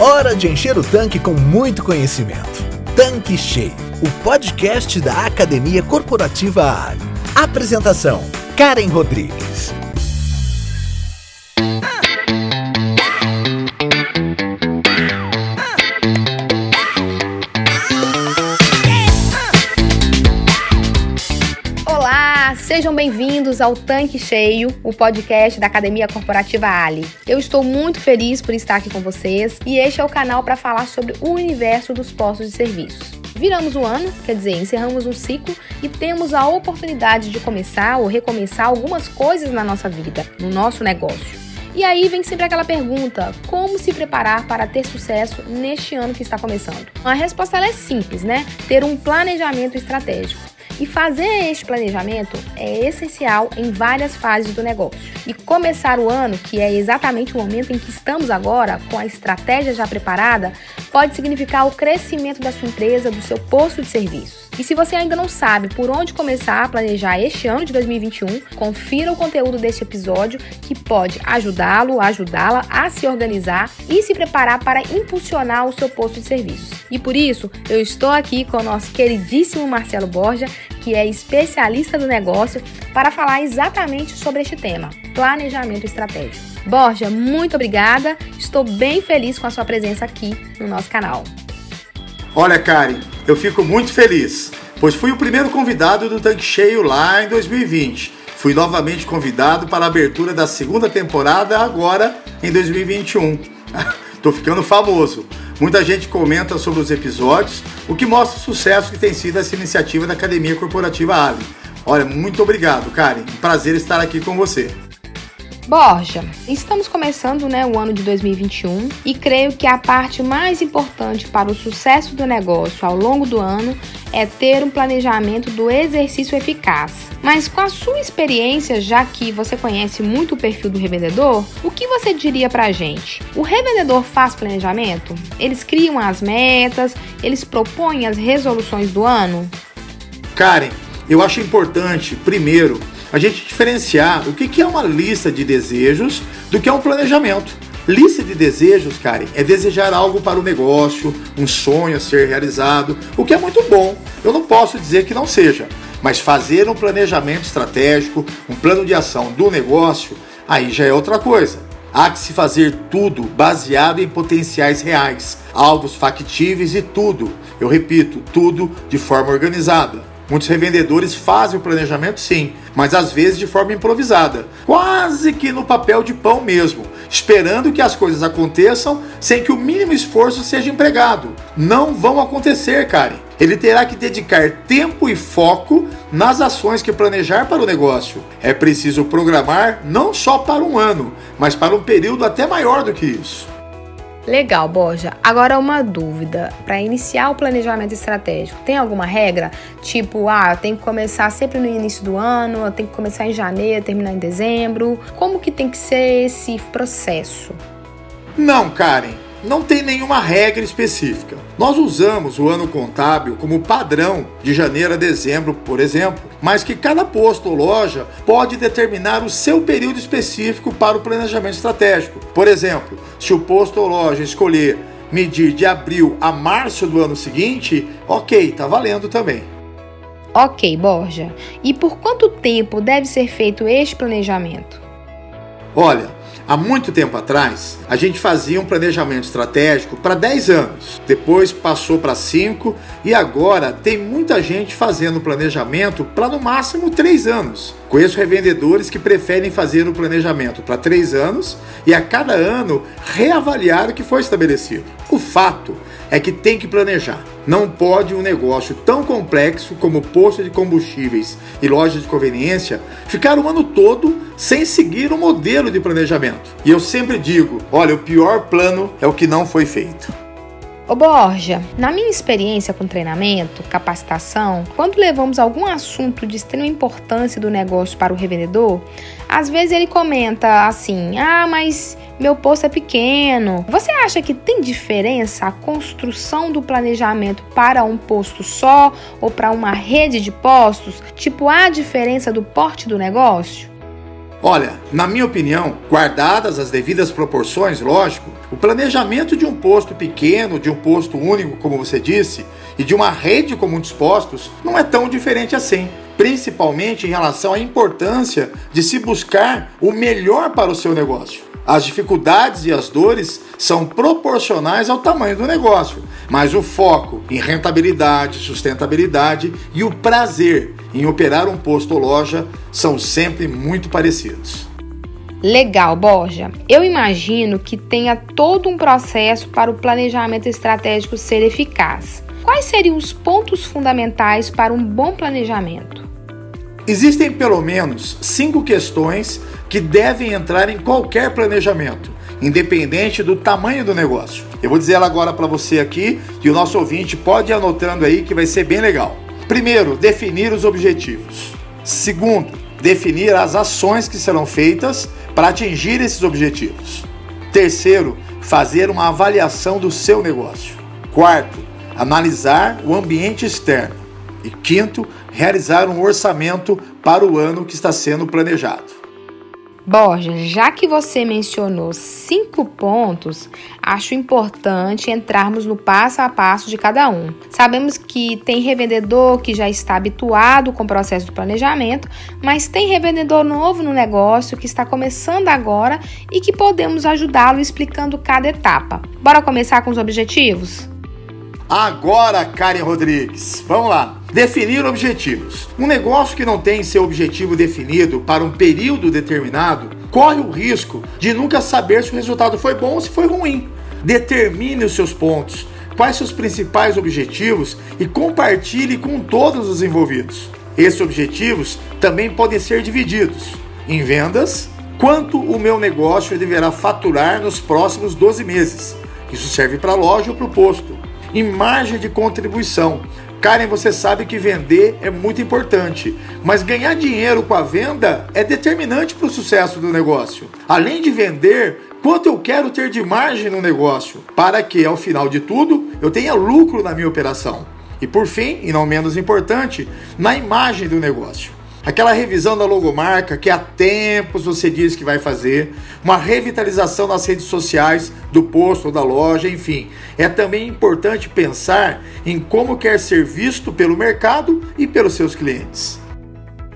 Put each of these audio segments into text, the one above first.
Hora de encher o tanque com muito conhecimento. Tanque Cheio, o podcast da Academia Corporativa Ali. Apresentação: Karen Rodrigues. Bem-vindos ao Tanque Cheio, o podcast da Academia Corporativa Ali. Eu estou muito feliz por estar aqui com vocês e este é o canal para falar sobre o universo dos postos de serviços. Viramos o ano, quer dizer, encerramos um ciclo e temos a oportunidade de começar ou recomeçar algumas coisas na nossa vida, no nosso negócio. E aí vem sempre aquela pergunta: como se preparar para ter sucesso neste ano que está começando? A resposta é simples, né? Ter um planejamento estratégico. E fazer este planejamento é essencial em várias fases do negócio. E começar o ano, que é exatamente o momento em que estamos agora, com a estratégia já preparada, pode significar o crescimento da sua empresa, do seu posto de serviços. E se você ainda não sabe por onde começar a planejar este ano de 2021, confira o conteúdo deste episódio que pode ajudá-lo, ajudá-la a se organizar e se preparar para impulsionar o seu posto de serviços. E por isso, eu estou aqui com o nosso queridíssimo Marcelo Borja, que é especialista do negócio, para falar exatamente sobre este tema: planejamento estratégico. Borja, muito obrigada. Estou bem feliz com a sua presença aqui no nosso canal. Olha, Karen, eu fico muito feliz, pois fui o primeiro convidado do Tanque Cheio lá em 2020. Fui novamente convidado para a abertura da segunda temporada agora em 2021. Tô ficando famoso. Muita gente comenta sobre os episódios, o que mostra o sucesso que tem sido essa iniciativa da Academia Corporativa Ali. Olha, muito obrigado, Karen. Prazer estar aqui com você. Borja, estamos começando né, o ano de 2021 e creio que a parte mais importante para o sucesso do negócio ao longo do ano é ter um planejamento do exercício eficaz. Mas com a sua experiência, já que você conhece muito o perfil do revendedor, o que você diria para a gente? O revendedor faz planejamento? Eles criam as metas? Eles propõem as resoluções do ano? Karen, eu acho importante, primeiro, a gente diferenciar o que é uma lista de desejos do que é um planejamento. Lista de desejos, Karen, é desejar algo para o negócio, um sonho a ser realizado, o que é muito bom. Eu não posso dizer que não seja, mas fazer um planejamento estratégico, um plano de ação do negócio, aí já é outra coisa. Há que se fazer tudo baseado em potenciais reais, alvos factíveis e tudo, eu repito, tudo de forma organizada. Muitos revendedores fazem o planejamento sim, mas às vezes de forma improvisada, quase que no papel de pão mesmo, esperando que as coisas aconteçam sem que o mínimo esforço seja empregado. Não vão acontecer, Karen. Ele terá que dedicar tempo e foco nas ações que planejar para o negócio. É preciso programar não só para um ano, mas para um período até maior do que isso. Legal, Borja. Agora uma dúvida. Para iniciar o planejamento estratégico, tem alguma regra? Tipo, ah, tem que começar sempre no início do ano, tem que começar em janeiro, terminar em dezembro. Como que tem que ser esse processo? Não, Karen não tem nenhuma regra específica. Nós usamos o ano contábil como padrão de janeiro a dezembro, por exemplo, mas que cada posto ou loja pode determinar o seu período específico para o planejamento estratégico. Por exemplo, se o posto ou loja escolher medir de abril a março do ano seguinte, ok, tá valendo também. Ok, Borja. E por quanto tempo deve ser feito este planejamento? Olha, Há muito tempo atrás, a gente fazia um planejamento estratégico para 10 anos, depois passou para 5 e agora tem muita gente fazendo planejamento para no máximo 3 anos. Conheço revendedores que preferem fazer o planejamento para 3 anos e a cada ano reavaliar o que foi estabelecido. O fato é que tem que planejar. Não pode um negócio tão complexo como posto de combustíveis e loja de conveniência ficar o ano todo sem seguir o um modelo de planejamento. E eu sempre digo: olha, o pior plano é o que não foi feito. Ô Borja, na minha experiência com treinamento, capacitação, quando levamos algum assunto de extrema importância do negócio para o revendedor, às vezes ele comenta assim: ah, mas meu posto é pequeno. Você acha que tem diferença a construção do planejamento para um posto só ou para uma rede de postos? Tipo, há diferença do porte do negócio? Olha, na minha opinião, guardadas as devidas proporções, lógico, o planejamento de um posto pequeno, de um posto único, como você disse, e de uma rede com muitos postos, não é tão diferente assim. Principalmente em relação à importância de se buscar o melhor para o seu negócio. As dificuldades e as dores são proporcionais ao tamanho do negócio, mas o foco em rentabilidade, sustentabilidade e o prazer em operar um posto ou loja são sempre muito parecidos. Legal, Borja. Eu imagino que tenha todo um processo para o planejamento estratégico ser eficaz. Quais seriam os pontos fundamentais para um bom planejamento? Existem pelo menos cinco questões que devem entrar em qualquer planejamento, independente do tamanho do negócio. Eu vou dizer ela agora para você aqui e o nosso ouvinte pode ir anotando aí que vai ser bem legal. Primeiro, definir os objetivos. Segundo, definir as ações que serão feitas para atingir esses objetivos. Terceiro, fazer uma avaliação do seu negócio. Quarto, analisar o ambiente externo. E quinto, realizar um orçamento para o ano que está sendo planejado. Borja, já que você mencionou cinco pontos, acho importante entrarmos no passo a passo de cada um. Sabemos que tem revendedor que já está habituado com o processo do planejamento, mas tem revendedor novo no negócio que está começando agora e que podemos ajudá-lo explicando cada etapa. Bora começar com os objetivos? Agora, Karen Rodrigues, vamos lá. Definir objetivos. Um negócio que não tem seu objetivo definido para um período determinado corre o risco de nunca saber se o resultado foi bom ou se foi ruim. Determine os seus pontos, quais seus principais objetivos e compartilhe com todos os envolvidos. Esses objetivos também podem ser divididos em vendas, quanto o meu negócio deverá faturar nos próximos 12 meses. Isso serve para a loja ou para o posto em margem de contribuição. Karen, você sabe que vender é muito importante, mas ganhar dinheiro com a venda é determinante para o sucesso do negócio. Além de vender, quanto eu quero ter de margem no negócio, para que, ao final de tudo, eu tenha lucro na minha operação. E por fim, e não menos importante, na imagem do negócio aquela revisão da logomarca que há tempos você diz que vai fazer, uma revitalização nas redes sociais do posto ou da loja, enfim. É também importante pensar em como quer ser visto pelo mercado e pelos seus clientes.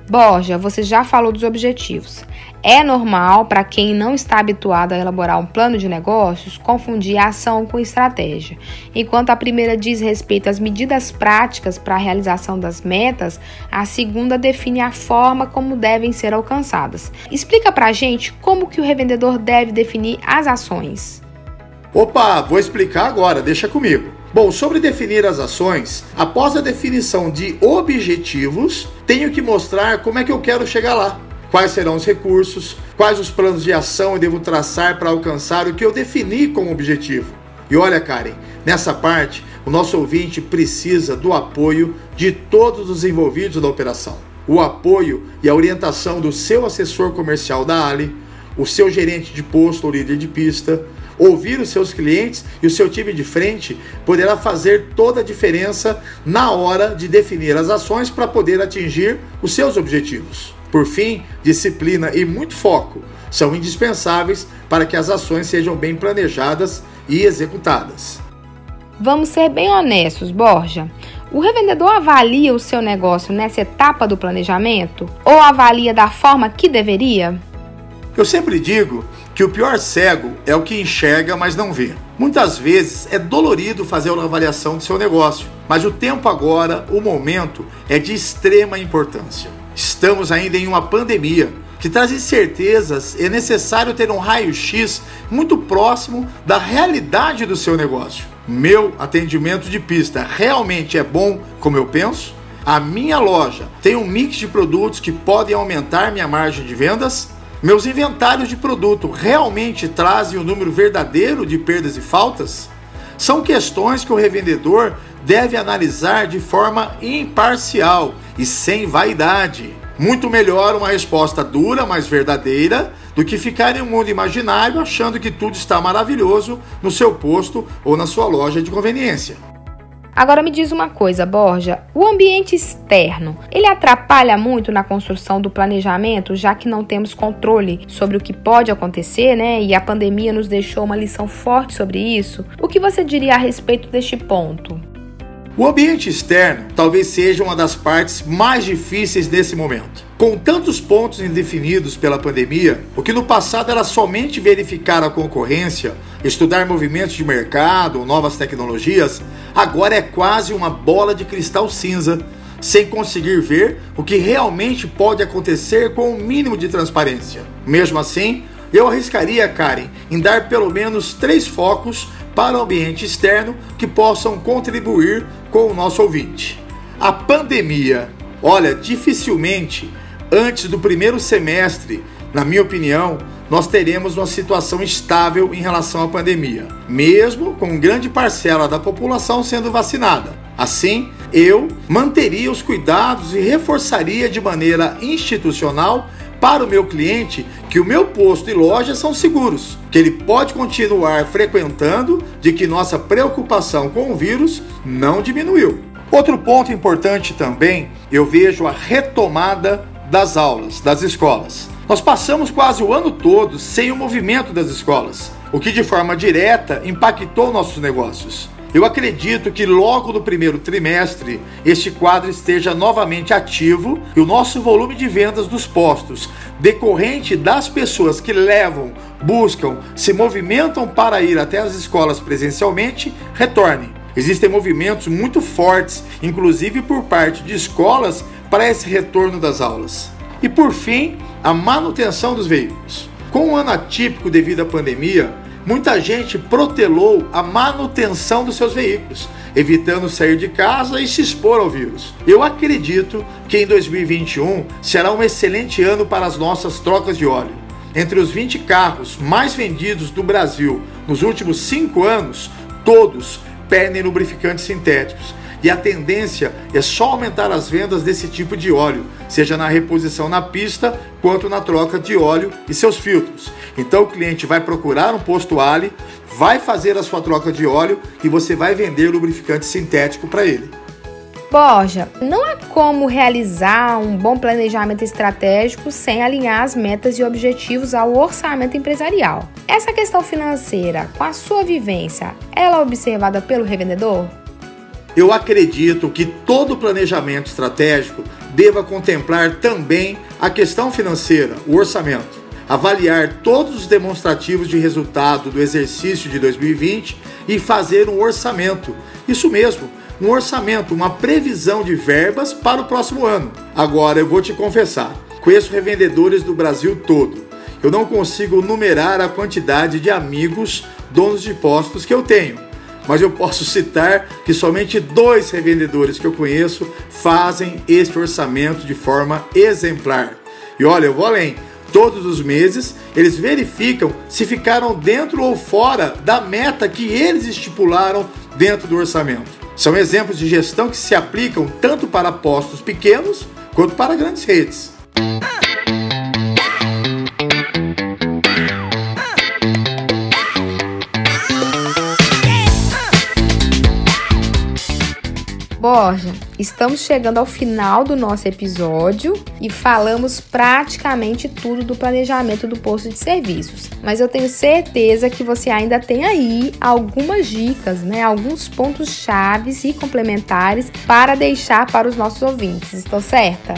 Borja, você já falou dos objetivos. É normal para quem não está habituado a elaborar um plano de negócios confundir a ação com estratégia. Enquanto a primeira diz respeito às medidas práticas para a realização das metas, a segunda define a forma como devem ser alcançadas. Explica para a gente como que o revendedor deve definir as ações. Opa, vou explicar agora, deixa comigo. Bom, sobre definir as ações, após a definição de objetivos, tenho que mostrar como é que eu quero chegar lá quais serão os recursos, quais os planos de ação eu devo traçar para alcançar o que eu defini como objetivo. E olha, Karen, nessa parte, o nosso ouvinte precisa do apoio de todos os envolvidos na operação. O apoio e a orientação do seu assessor comercial da Ali, o seu gerente de posto ou líder de pista, ouvir os seus clientes e o seu time de frente poderá fazer toda a diferença na hora de definir as ações para poder atingir os seus objetivos. Por fim, disciplina e muito foco são indispensáveis para que as ações sejam bem planejadas e executadas. Vamos ser bem honestos, Borja. O revendedor avalia o seu negócio nessa etapa do planejamento ou avalia da forma que deveria? Eu sempre digo que o pior cego é o que enxerga, mas não vê. Muitas vezes é dolorido fazer uma avaliação do seu negócio, mas o tempo agora, o momento, é de extrema importância. Estamos ainda em uma pandemia que traz incertezas. É necessário ter um raio-x muito próximo da realidade do seu negócio. Meu atendimento de pista realmente é bom como eu penso? A minha loja tem um mix de produtos que podem aumentar minha margem de vendas? Meus inventários de produto realmente trazem o um número verdadeiro de perdas e faltas? São questões que o revendedor deve analisar de forma imparcial e sem vaidade. Muito melhor uma resposta dura, mas verdadeira, do que ficar em um mundo imaginário achando que tudo está maravilhoso no seu posto ou na sua loja de conveniência. Agora me diz uma coisa, Borja: O ambiente externo, ele atrapalha muito na construção do planejamento, já que não temos controle sobre o que pode acontecer, né? E a pandemia nos deixou uma lição forte sobre isso. O que você diria a respeito deste ponto? O ambiente externo talvez seja uma das partes mais difíceis nesse momento. Com tantos pontos indefinidos pela pandemia, o que no passado era somente verificar a concorrência, estudar movimentos de mercado ou novas tecnologias, agora é quase uma bola de cristal cinza, sem conseguir ver o que realmente pode acontecer com o um mínimo de transparência. Mesmo assim, eu arriscaria, Karen, em dar pelo menos três focos para o ambiente externo que possam contribuir com o nosso ouvinte. A pandemia, olha, dificilmente antes do primeiro semestre, na minha opinião, nós teremos uma situação estável em relação à pandemia, mesmo com grande parcela da população sendo vacinada. Assim, eu manteria os cuidados e reforçaria de maneira institucional para o meu cliente que o meu posto e loja são seguros, que ele pode continuar frequentando, de que nossa preocupação com o vírus não diminuiu. Outro ponto importante também, eu vejo a retomada das aulas, das escolas. Nós passamos quase o ano todo sem o movimento das escolas, o que de forma direta impactou nossos negócios. Eu acredito que logo no primeiro trimestre este quadro esteja novamente ativo e o nosso volume de vendas dos postos, decorrente das pessoas que levam, buscam, se movimentam para ir até as escolas presencialmente, retorne. Existem movimentos muito fortes, inclusive por parte de escolas, para esse retorno das aulas. E por fim, a manutenção dos veículos. Com um ano atípico devido à pandemia, muita gente protelou a manutenção dos seus veículos, evitando sair de casa e se expor ao vírus. Eu acredito que em 2021 será um excelente ano para as nossas trocas de óleo. Entre os 20 carros mais vendidos do Brasil nos últimos 5 anos, todos pedem lubrificantes sintéticos e a tendência é só aumentar as vendas desse tipo de óleo, seja na reposição na pista quanto na troca de óleo e seus filtros. Então o cliente vai procurar um posto Ali, vai fazer a sua troca de óleo e você vai vender lubrificante sintético para ele. Borja, não há como realizar um bom planejamento estratégico sem alinhar as metas e objetivos ao orçamento empresarial. Essa questão financeira, com a sua vivência, ela é observada pelo revendedor? Eu acredito que todo planejamento estratégico deva contemplar também a questão financeira, o orçamento. Avaliar todos os demonstrativos de resultado do exercício de 2020 e fazer um orçamento. Isso mesmo, um orçamento, uma previsão de verbas para o próximo ano. Agora eu vou te confessar, conheço revendedores do Brasil todo. Eu não consigo numerar a quantidade de amigos donos de postos que eu tenho mas eu posso citar que somente dois revendedores que eu conheço fazem este orçamento de forma exemplar. E olha, eu vou além. Todos os meses eles verificam se ficaram dentro ou fora da meta que eles estipularam dentro do orçamento. São exemplos de gestão que se aplicam tanto para postos pequenos quanto para grandes redes. Borja, estamos chegando ao final do nosso episódio e falamos praticamente tudo do planejamento do posto de serviços. Mas eu tenho certeza que você ainda tem aí algumas dicas, né? Alguns pontos chaves e complementares para deixar para os nossos ouvintes. Estou certa?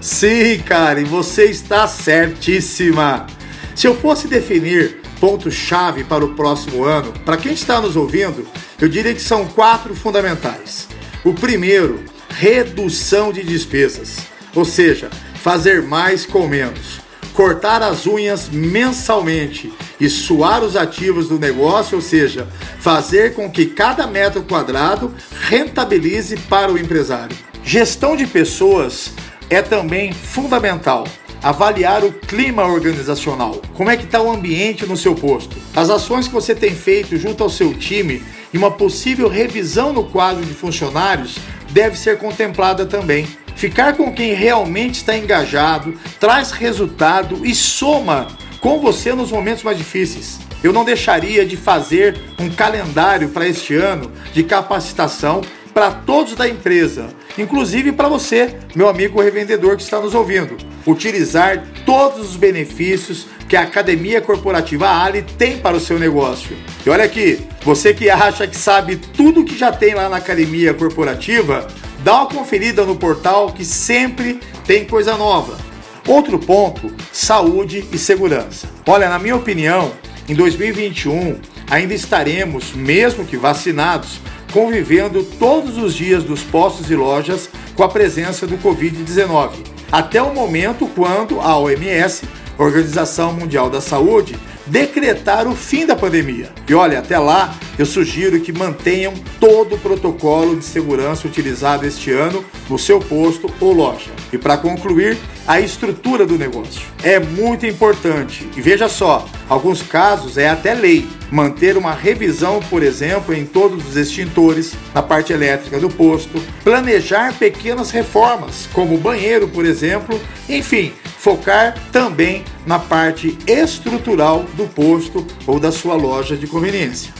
Sim, Karen, você está certíssima. Se eu fosse definir pontos-chave para o próximo ano, para quem está nos ouvindo, eu diria que são quatro fundamentais. O primeiro, redução de despesas, ou seja, fazer mais com menos. Cortar as unhas mensalmente e suar os ativos do negócio, ou seja, fazer com que cada metro quadrado rentabilize para o empresário. Gestão de pessoas é também fundamental. Avaliar o clima organizacional. Como é que está o ambiente no seu posto? As ações que você tem feito junto ao seu time e uma possível revisão no quadro de funcionários deve ser contemplada também. Ficar com quem realmente está engajado, traz resultado e soma com você nos momentos mais difíceis. Eu não deixaria de fazer um calendário para este ano de capacitação para todos da empresa, inclusive para você, meu amigo revendedor que está nos ouvindo, utilizar todos os benefícios que a Academia Corporativa Ali tem para o seu negócio. E olha aqui, você que acha que sabe tudo que já tem lá na Academia Corporativa, dá uma conferida no portal que sempre tem coisa nova. Outro ponto, saúde e segurança. Olha, na minha opinião, em 2021 ainda estaremos, mesmo que vacinados, convivendo todos os dias dos postos e lojas com a presença do Covid-19, até o momento quando a OMS, Organização Mundial da Saúde, decretar o fim da pandemia. E olha, até lá eu sugiro que mantenham todo o protocolo de segurança utilizado este ano no seu posto ou loja. E para concluir, a estrutura do negócio é muito importante. E veja só, alguns casos é até lei manter uma revisão, por exemplo, em todos os extintores, na parte elétrica do posto, planejar pequenas reformas, como banheiro, por exemplo, enfim, focar também na parte estrutural do posto ou da sua loja de conveniência.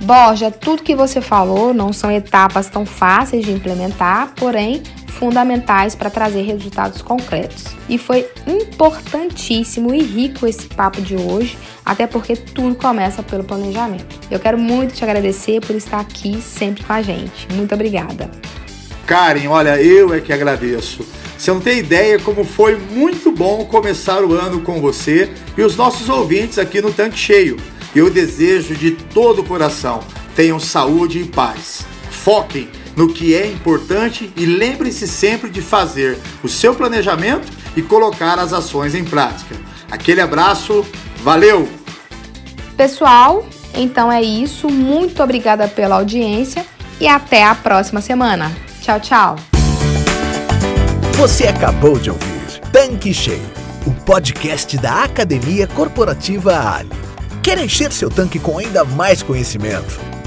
Borja, tudo que você falou não são etapas tão fáceis de implementar, porém fundamentais para trazer resultados concretos. E foi importantíssimo e rico esse papo de hoje, até porque tudo começa pelo planejamento. Eu quero muito te agradecer por estar aqui sempre com a gente. Muito obrigada. Karen, olha, eu é que agradeço. Você não tem ideia como foi muito bom começar o ano com você e os nossos ouvintes aqui no Tanque Cheio. Eu desejo de todo o coração, tenham saúde e paz. Foquem no que é importante e lembre-se sempre de fazer o seu planejamento e colocar as ações em prática. Aquele abraço, valeu! Pessoal, então é isso. Muito obrigada pela audiência e até a próxima semana. Tchau, tchau! Você acabou de ouvir Tanque Cheio, o podcast da Academia Corporativa Ali. Quer encher seu tanque com ainda mais conhecimento?